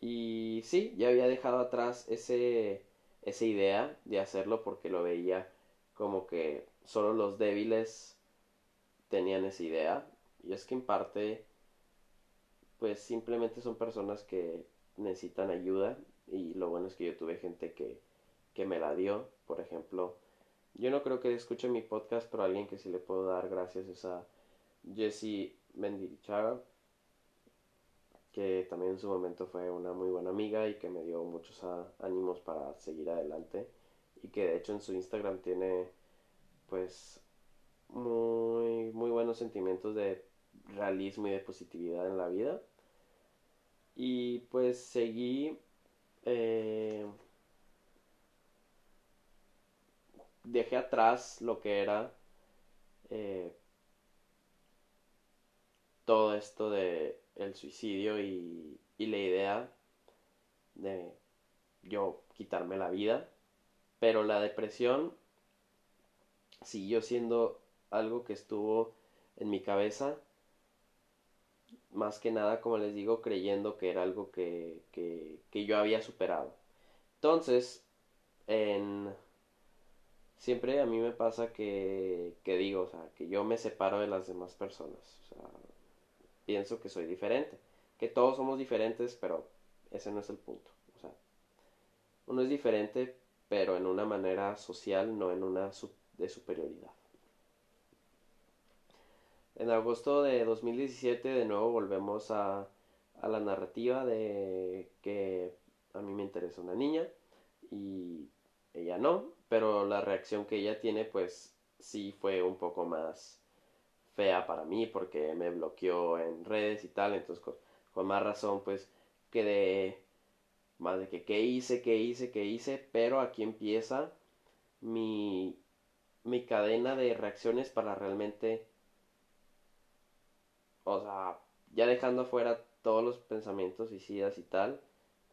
Y sí, ya había dejado atrás ese, esa idea de hacerlo porque lo veía como que solo los débiles tenían esa idea. Y es que en parte, pues simplemente son personas que necesitan ayuda. Y lo bueno es que yo tuve gente que, que me la dio. Por ejemplo, yo no creo que escuche mi podcast, pero alguien que sí le puedo dar gracias es a Jessie Mendirichaga, que también en su momento fue una muy buena amiga y que me dio muchos ánimos para seguir adelante. Y que de hecho en su Instagram tiene pues muy muy buenos sentimientos de realismo y de positividad en la vida. Y pues seguí eh, dejé atrás lo que era eh, todo esto de el suicidio y, la idea de yo quitarme la vida, pero la depresión siguió siendo algo que estuvo en mi cabeza, más que nada, como les digo, creyendo que era algo que yo había superado. Entonces, en... Siempre a mí me pasa que, que digo, o sea, que yo me separo de las demás personas. O sea, pienso que soy diferente. Que todos somos diferentes, pero ese no es el punto. O sea, uno es diferente, pero en una manera social, no en una de superioridad. En agosto de 2017 de nuevo volvemos a, a la narrativa de que a mí me interesa una niña y ella no, pero la reacción que ella tiene pues sí fue un poco más fea para mí porque me bloqueó en redes y tal, entonces con, más razón pues quedé más de que qué hice, qué hice, qué hice, pero aquí empieza mi, mi cadena de reacciones para realmente, o sea, ya dejando afuera todos los pensamientos suicidas y tal,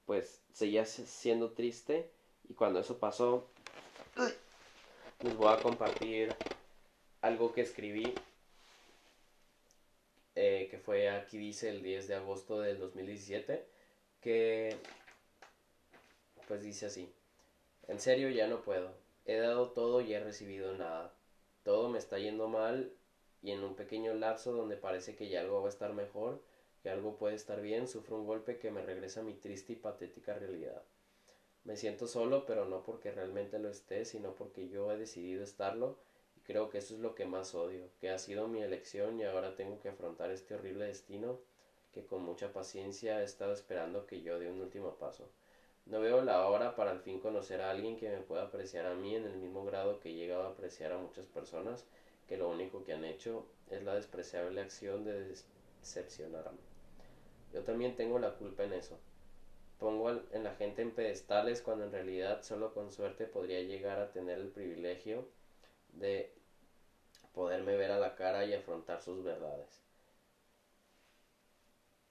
pues seguía siendo triste y cuando eso pasó, les voy a compartir algo que escribí eh, que fue aquí dice el 10 de agosto del 2017, que pues dice así, en serio ya no puedo, he dado todo y he recibido nada, todo me está yendo mal y en un pequeño lapso donde parece que ya algo va a estar mejor, que algo puede estar bien, sufro un golpe que me regresa a mi triste y patética realidad. Me siento solo, pero no porque realmente lo esté, sino porque yo he decidido estarlo Creo que eso es lo que más odio, que ha sido mi elección y ahora tengo que afrontar este horrible destino que con mucha paciencia he estado esperando que yo dé un último paso. No veo la hora para al fin conocer a alguien que me pueda apreciar a mí en el mismo grado que he llegado a apreciar a muchas personas que lo único que han hecho es la despreciable acción de decepcionarme. Yo también tengo la culpa en eso. Pongo en la gente en pedestales cuando en realidad solo con suerte podría llegar a tener el privilegio de poderme ver a la cara y afrontar sus verdades.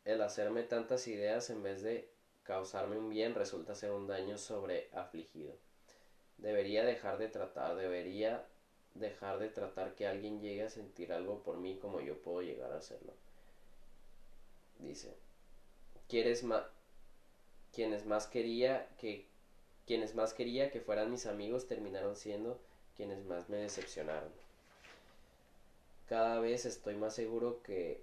El hacerme tantas ideas en vez de causarme un bien resulta ser un daño sobre afligido. Debería dejar de tratar, debería dejar de tratar que alguien llegue a sentir algo por mí como yo puedo llegar a hacerlo. Dice. Quienes más quería que quienes más quería que fueran mis amigos terminaron siendo quienes más me decepcionaron. Cada vez estoy más seguro que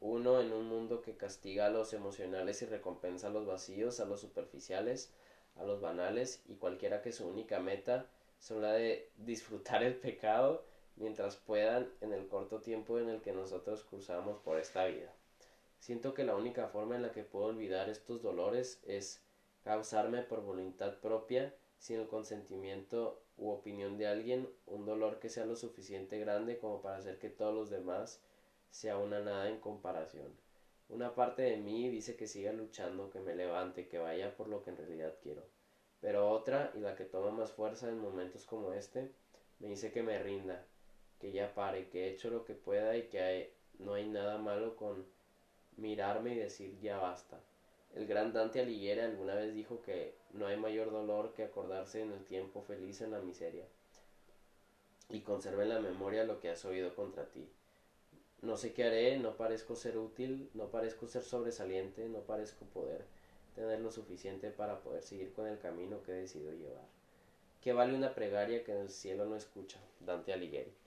uno en un mundo que castiga a los emocionales y recompensa a los vacíos, a los superficiales, a los banales y cualquiera que su única meta son la de disfrutar el pecado mientras puedan en el corto tiempo en el que nosotros cruzamos por esta vida. Siento que la única forma en la que puedo olvidar estos dolores es causarme por voluntad propia, sin el consentimiento u opinión de alguien, un dolor que sea lo suficiente grande como para hacer que todos los demás sea una nada en comparación. Una parte de mí dice que siga luchando, que me levante, que vaya por lo que en realidad quiero. Pero otra, y la que toma más fuerza en momentos como este, me dice que me rinda, que ya pare, que he hecho lo que pueda y que no hay nada malo con mirarme y decir ya basta. El gran Dante Alighieri alguna vez dijo que no hay mayor dolor que acordarse en el tiempo feliz en la miseria y conserve en la memoria lo que has oído contra ti. No sé qué haré, no parezco ser útil, no parezco ser sobresaliente, no parezco poder tener lo suficiente para poder seguir con el camino que he decidido llevar. ¿Qué vale una pregaria que en el cielo no escucha? Dante Alighieri.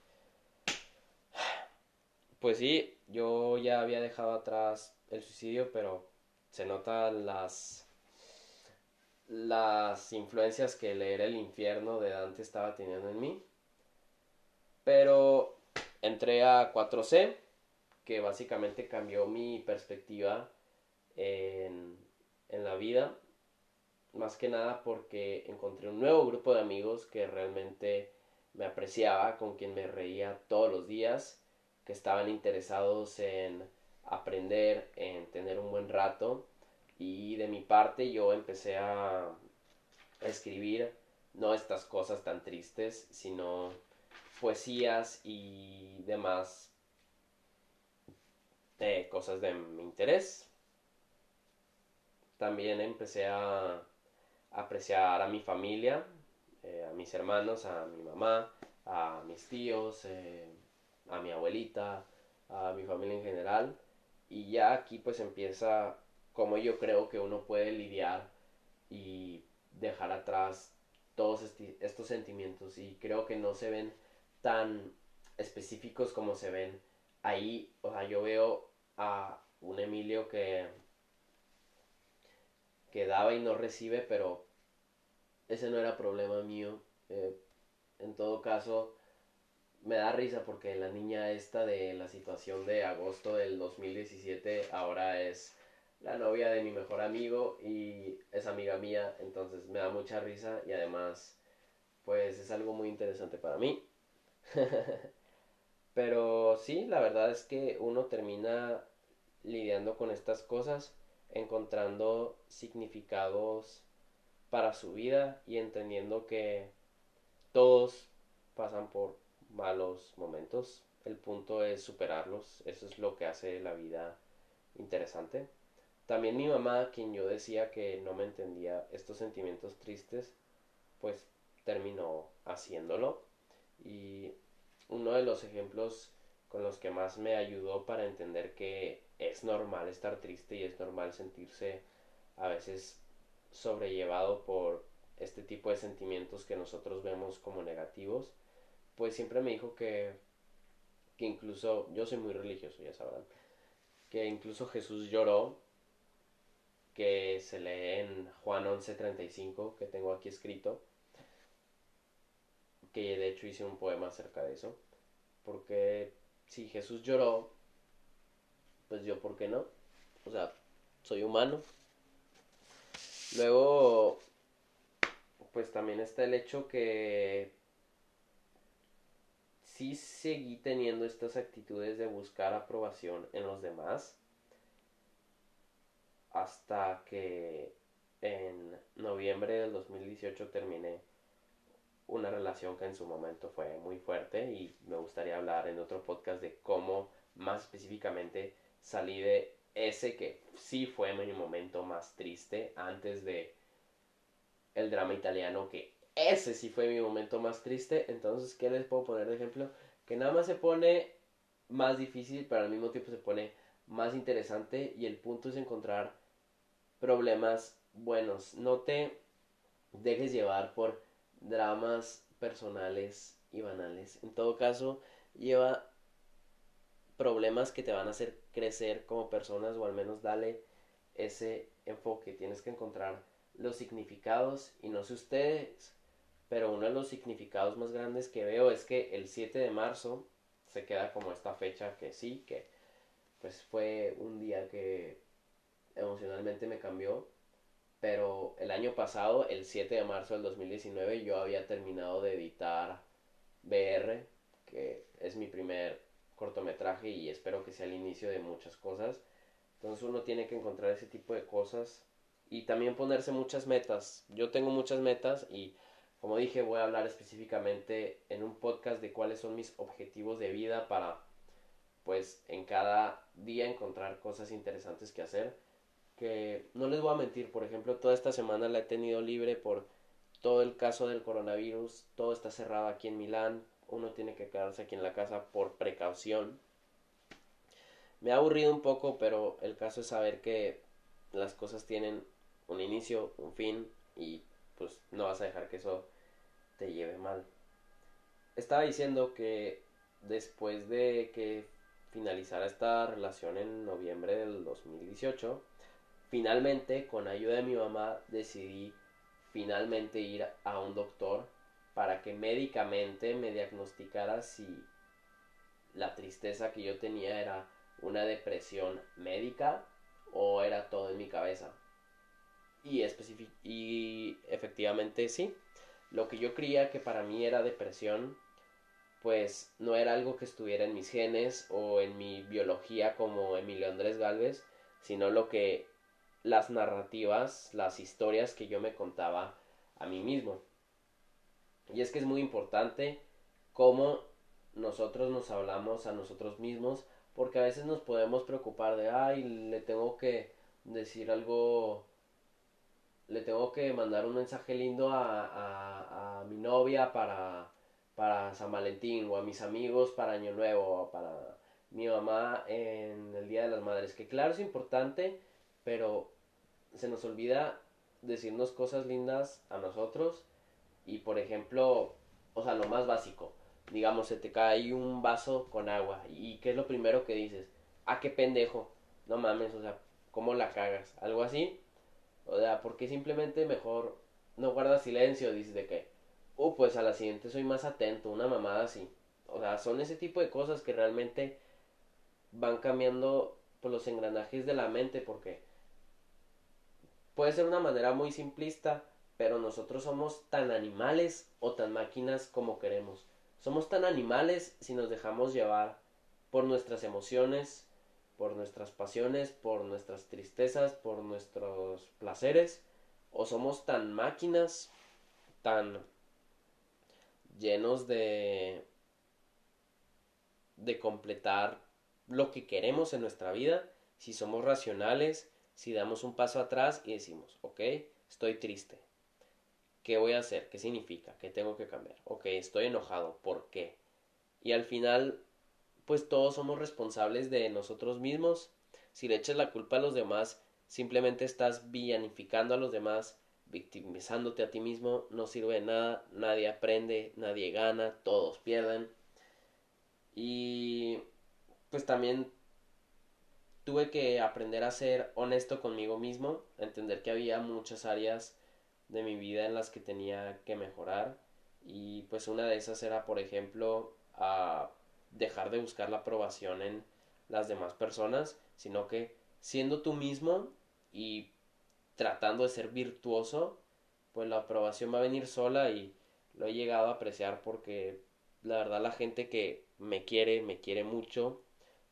Pues sí, yo ya había dejado atrás el suicidio, pero se notan las las influencias que leer el infierno de Dante estaba teniendo en mí. Pero entré a 4C, que básicamente cambió mi perspectiva en, en la vida. Más que nada porque encontré un nuevo grupo de amigos que realmente me apreciaba, con quien me reía todos los días que estaban interesados en aprender, en tener un buen rato. Y de mi parte yo empecé a, escribir no estas cosas tan tristes, sino poesías y demás eh, cosas de mi interés. También empecé a apreciar a mi familia, eh, a mis hermanos, a mi mamá, a mis tíos, eh, a mi abuelita, a mi familia en general. Y ya aquí pues empieza como yo creo que uno puede lidiar y dejar atrás todos estos sentimientos. Y creo que no se ven tan específicos como se ven ahí. O sea, yo veo a un Emilio que, que daba y no recibe, pero ese no era problema mío. Eh, en todo caso, me da risa porque la niña esta de la situación de agosto del 2017 ahora es la novia de mi mejor amigo y es amiga mía, entonces me da mucha risa y además pues es algo muy interesante para mí. Pero sí, la verdad es que uno termina lidiando con estas cosas, encontrando significados para su vida y entendiendo que todos pasan por malos momentos. El punto es superarlos. Eso es lo que hace la vida interesante. También mi mamá, quien yo decía que no me entendía estos sentimientos tristes, pues terminó haciéndolo. Y uno de los ejemplos con los que más me ayudó para entender que es normal estar triste y es normal sentirse a veces sobrellevado por este tipo de sentimientos que nosotros vemos como negativos pues siempre me dijo que, que incluso, yo soy muy religioso, ya sabrán, que incluso Jesús lloró, que se lee en Juan 11:35, que tengo aquí escrito, que de hecho hice un poema acerca de eso, porque si Jesús lloró, pues yo, ¿por qué no? O sea, soy humano. Luego, pues también está el hecho que sí seguí teniendo estas actitudes de buscar aprobación en los demás hasta que en noviembre del 2018 terminé una relación que en su momento fue muy fuerte y me gustaría hablar en otro podcast de cómo más específicamente salí de ese que sí fue mi momento más triste antes de el drama italiano que ese sí fue mi momento más triste. Entonces, ¿qué les puedo poner de ejemplo? Que nada más se pone más difícil, pero al mismo tiempo se pone más interesante y el punto es encontrar problemas buenos. Note dejes llevar por dramas personales y banales. En todo caso, lleva problemas que te van a hacer crecer como personas o al menos dale ese enfoque. Tienes que encontrar los significados y no sé ustedes, pero uno de los significados más grandes que veo es que el 7 de marzo se queda como esta fecha que sí, que pues fue un día que emocionalmente me cambió, pero el año pasado, el 7 de marzo del 2019, yo había terminado de editar BR, que es mi primer cortometraje y espero que sea el inicio de muchas cosas. Entonces uno tiene que encontrar ese tipo de cosas y también ponerse muchas metas. Yo tengo muchas metas y como dije voy a hablar específicamente en un podcast de cuáles son mis objetivos de vida para pues en cada día encontrar cosas interesantes que hacer. Que no les voy a mentir, por ejemplo, toda esta semana la he tenido libre por todo el caso del coronavirus, todo está cerrado aquí en Milán, uno tiene que quedarse aquí en la casa por precaución. Me ha aburrido un poco, pero el caso es saber que las cosas tienen un inicio, un fin y pues no vas a dejar que eso te lleve mal. Estaba diciendo que después de que finalizara esta relación en noviembre del 2018, finalmente con ayuda de mi mamá decidí finalmente ir a un doctor para que médicamente me diagnosticara si la tristeza que yo tenía era una depresión médica o era todo en mi cabeza. Y, y efectivamente sí. Lo que yo creía que para mí era depresión, pues no era algo que estuviera en mis genes o en mi biología como Emilio Andrés Galvez, sino lo que las narrativas, las historias que yo me contaba a mí mismo. Y es que es muy importante cómo nosotros nos hablamos a nosotros mismos, porque a veces nos podemos preocupar de, ay, le tengo que decir algo, le tengo que mandar un mensaje lindo a, a, mi novia para, para San Valentín, o a mis amigos para Año Nuevo, o para mi mamá en el Día de las Madres, que claro es importante, pero se nos olvida decirnos cosas lindas a nosotros y por ejemplo, o sea, lo más básico, digamos, se te cae un vaso con agua y ¿qué es lo primero que dices? Ah, qué pendejo, no mames, o sea, ¿cómo la cagas? Algo así, o sea, porque simplemente mejor no guardas silencio, dices de que, uh, pues a la siguiente soy más atento, una mamada así. O sea, son ese tipo de cosas que realmente van cambiando por los engranajes de la mente porque puede ser una manera muy simplista, pero nosotros somos tan animales o tan máquinas como queremos. Somos tan animales si nos dejamos llevar por nuestras emociones, por nuestras pasiones, por nuestras tristezas, por nuestros placeres, o somos tan máquinas, tan llenos de de completar lo que queremos en nuestra vida, si somos racionales, si damos un paso atrás y decimos, ok, estoy triste, ¿Qué voy a hacer? ¿Qué significa? ¿Qué tengo que cambiar? Ok, estoy enojado. ¿Por qué? Y al final, pues todos somos responsables de nosotros mismos. Si le echas la culpa a los demás, simplemente estás villanificando a los demás, victimizándote a ti mismo, no sirve de nada, nadie aprende, nadie gana, todos pierden. Y pues también tuve que aprender a ser honesto conmigo mismo, entender que había muchas áreas de mi vida en las que tenía que mejorar y pues una de esas era por ejemplo a dejar de buscar la aprobación en las demás personas sino que siendo tú mismo y tratando de ser virtuoso pues la aprobación va a venir sola y lo he llegado a apreciar porque la verdad la gente que me quiere me quiere mucho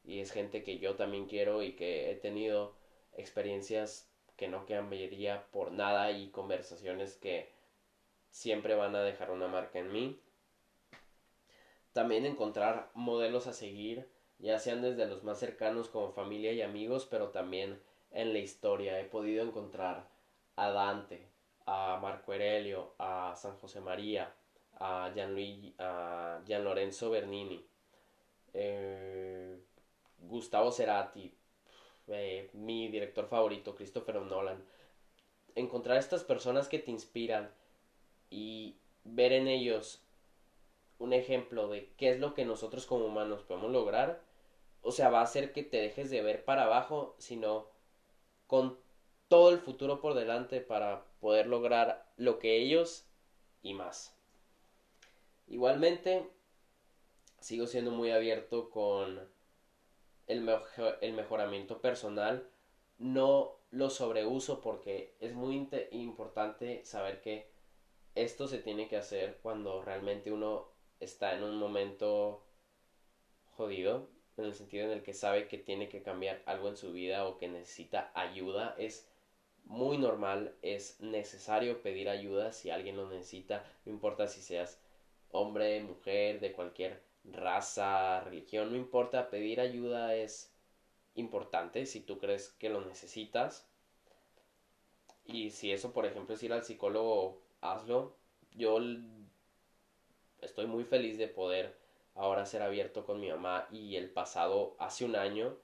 y es gente que yo también quiero y que he tenido experiencias que no cambiaría por nada y conversaciones que siempre van a dejar una marca en mí. También encontrar modelos a seguir, ya sean desde los más cercanos como familia y amigos, pero también en la historia. He podido encontrar a Dante, a Marco Aurelio, a San José María, a Gian, a Gian Lorenzo Bernini, eh, Gustavo Cerati, eh, mi director favorito, Christopher Nolan. Encontrar estas personas que te inspiran, y ver en ellos un ejemplo de qué es lo que nosotros como humanos podemos lograr, o sea, va a hacer que te dejes de ver para abajo, sino con todo el futuro por delante para poder lograr lo que ellos y más. Igualmente, sigo siendo muy abierto con el, el mejoramiento personal. No lo sobreuso porque es muy importante saber que esto se tiene que hacer cuando realmente uno está en un momento jodido, en el sentido en el que sabe que tiene que cambiar algo en su vida o que necesita ayuda. Es muy normal, es necesario pedir ayuda si alguien lo necesita, no importa si seas hombre, mujer, de cualquier raza, religión, no importa, pedir ayuda es importante si tú crees que lo necesitas. Y si eso, por ejemplo, es ir al psicólogo, hazlo. Yo estoy muy feliz de poder ahora ser abierto con mi mamá y el pasado, hace un año,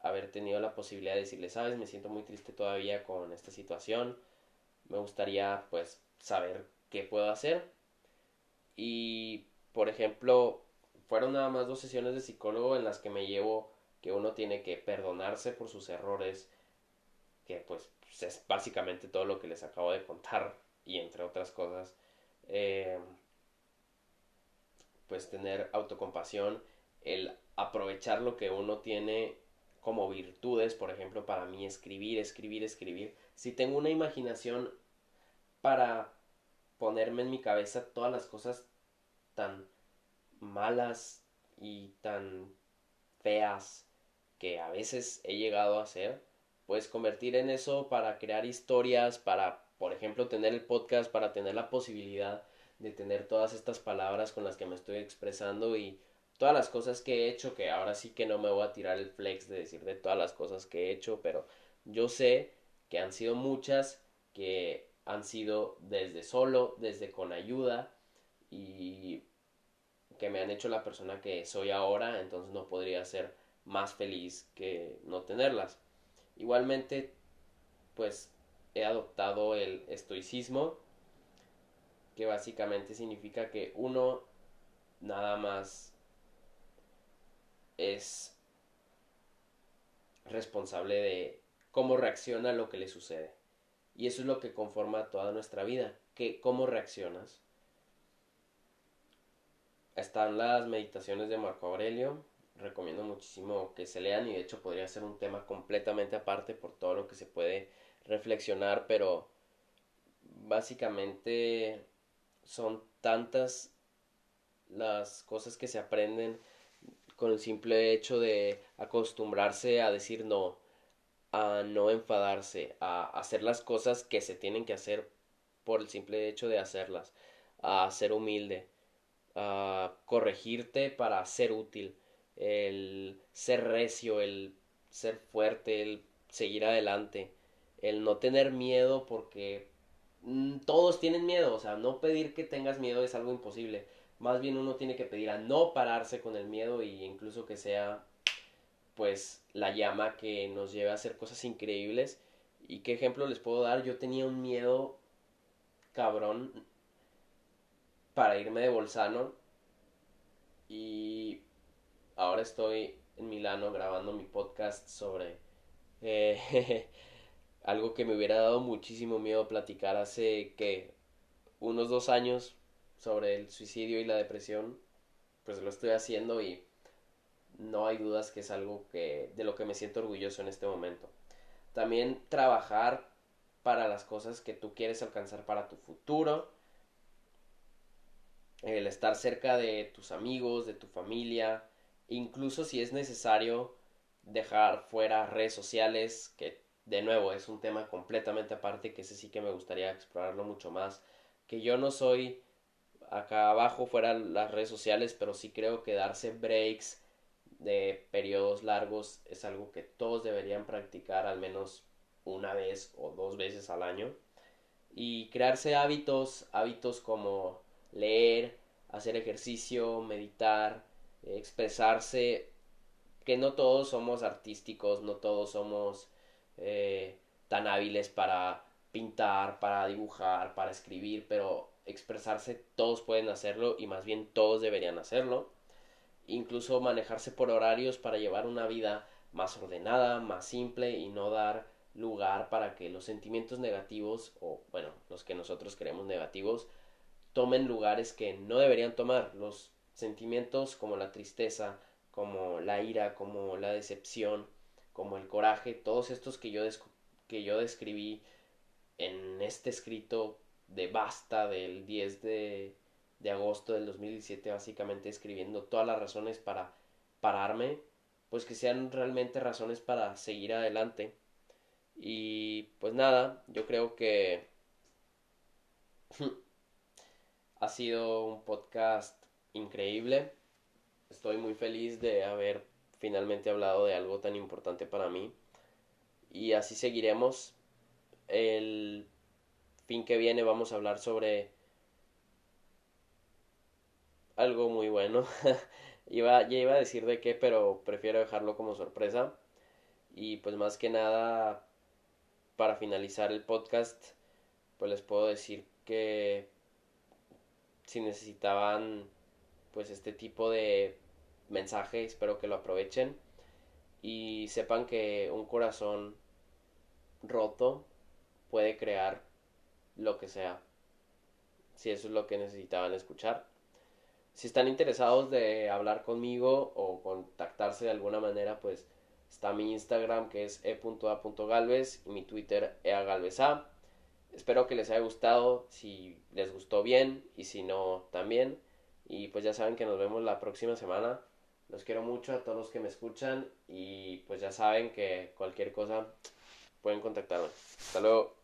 haber tenido la posibilidad de decirle, sabes, me siento muy triste todavía con esta situación, me gustaría pues saber qué puedo hacer. Y, por ejemplo, fueron nada más dos sesiones de psicólogo en las que me llevo que uno tiene que perdonarse por sus errores, que pues es básicamente todo lo que les acabo de contar y entre otras cosas. Eh, pues tener autocompasión, el aprovechar lo que uno tiene como virtudes, por ejemplo, para mí escribir, escribir, escribir. Si tengo una imaginación para ponerme en mi cabeza todas las cosas tan malas y tan feas que a veces he llegado a hacer, pues convertir en eso para crear historias, para, por ejemplo, tener el podcast, para tener la posibilidad de tener todas estas palabras con las que me estoy expresando y todas las cosas que he hecho, que ahora sí que no me voy a tirar el flex de decir de todas las cosas que he hecho, pero yo sé que han sido muchas, que han sido desde solo, desde con ayuda y que me han hecho la persona que soy ahora, entonces no podría ser más feliz que no tenerlas. Igualmente, pues he adoptado el estoicismo, que básicamente significa que uno nada más es responsable de cómo reacciona a lo que le sucede. Y eso es lo que conforma toda nuestra vida, que cómo reaccionas. Están las meditaciones de Marco Aurelio, recomiendo muchísimo que se lean y de hecho podría ser un tema completamente aparte por todo lo que se puede reflexionar, pero básicamente son tantas las cosas que se aprenden con el simple hecho de acostumbrarse a decir no, a no enfadarse, a hacer las cosas que se tienen que hacer por el simple hecho de hacerlas, a ser humilde, a corregirte para ser útil, el ser recio, el ser fuerte, el seguir adelante, el no tener miedo porque todos tienen miedo, o sea, no pedir que tengas miedo es algo imposible. Más bien uno tiene que pedir a no pararse con el miedo e incluso que sea pues la llama que nos lleve a hacer cosas increíbles. ¿Y qué ejemplo les puedo dar? Yo tenía un miedo cabrón para irme de Bolzano y ahora estoy en Milano grabando mi podcast sobre eh, algo que me hubiera dado muchísimo miedo platicar hace que unos dos años sobre el suicidio y la depresión, pues lo estoy haciendo y no hay dudas que es algo que de lo que me siento orgulloso en este momento. También trabajar para las cosas que tú quieres alcanzar para tu futuro. El estar cerca de tus amigos, de tu familia, incluso si es necesario dejar fuera redes sociales que de nuevo, es un tema completamente aparte que ese sí que me gustaría explorarlo mucho más. Que yo no soy acá abajo fuera las redes sociales, pero sí creo que darse breaks de periodos largos es algo que todos deberían practicar al menos una vez o dos veces al año. Y crearse hábitos, hábitos como leer, hacer ejercicio, meditar, expresarse, que no todos somos artísticos, no todos somos eh, tan hábiles para pintar, para dibujar, para escribir, pero expresarse todos pueden hacerlo y más bien todos deberían hacerlo. Incluso manejarse por horarios para llevar una vida más ordenada, más simple y no dar lugar para que los sentimientos negativos o bueno, los que nosotros creemos negativos tomen lugares que no deberían tomar. Los sentimientos como la tristeza, como la ira, como la decepción, como el coraje, todos estos que yo, que yo describí en este escrito de Basta del 10 de, de agosto del 2017, básicamente escribiendo todas las razones para pararme, pues que sean realmente razones para seguir adelante. Y pues nada, yo creo que ha sido un podcast increíble. Estoy muy feliz de haber finalmente hablado de algo tan importante para mí. Y así seguiremos. El fin que viene vamos a hablar sobre algo muy bueno. iba, ya iba a decir de qué, pero prefiero dejarlo como sorpresa. Y pues más que nada, para finalizar el podcast, pues les puedo decir que si necesitaban pues este tipo de mensaje, espero que lo aprovechen y sepan que un corazón roto puede crear lo que sea, si eso es lo que necesitaban escuchar. Si están interesados de hablar conmigo o contactarse de alguna manera, pues está mi Instagram que es e.a.galvez y mi Twitter eagalveza. Espero que les haya gustado, si les gustó bien y si no también. Y pues ya saben que nos vemos la próxima semana. Los quiero mucho a todos los que me escuchan y pues ya saben que cualquier cosa pueden contactarme. Hasta luego.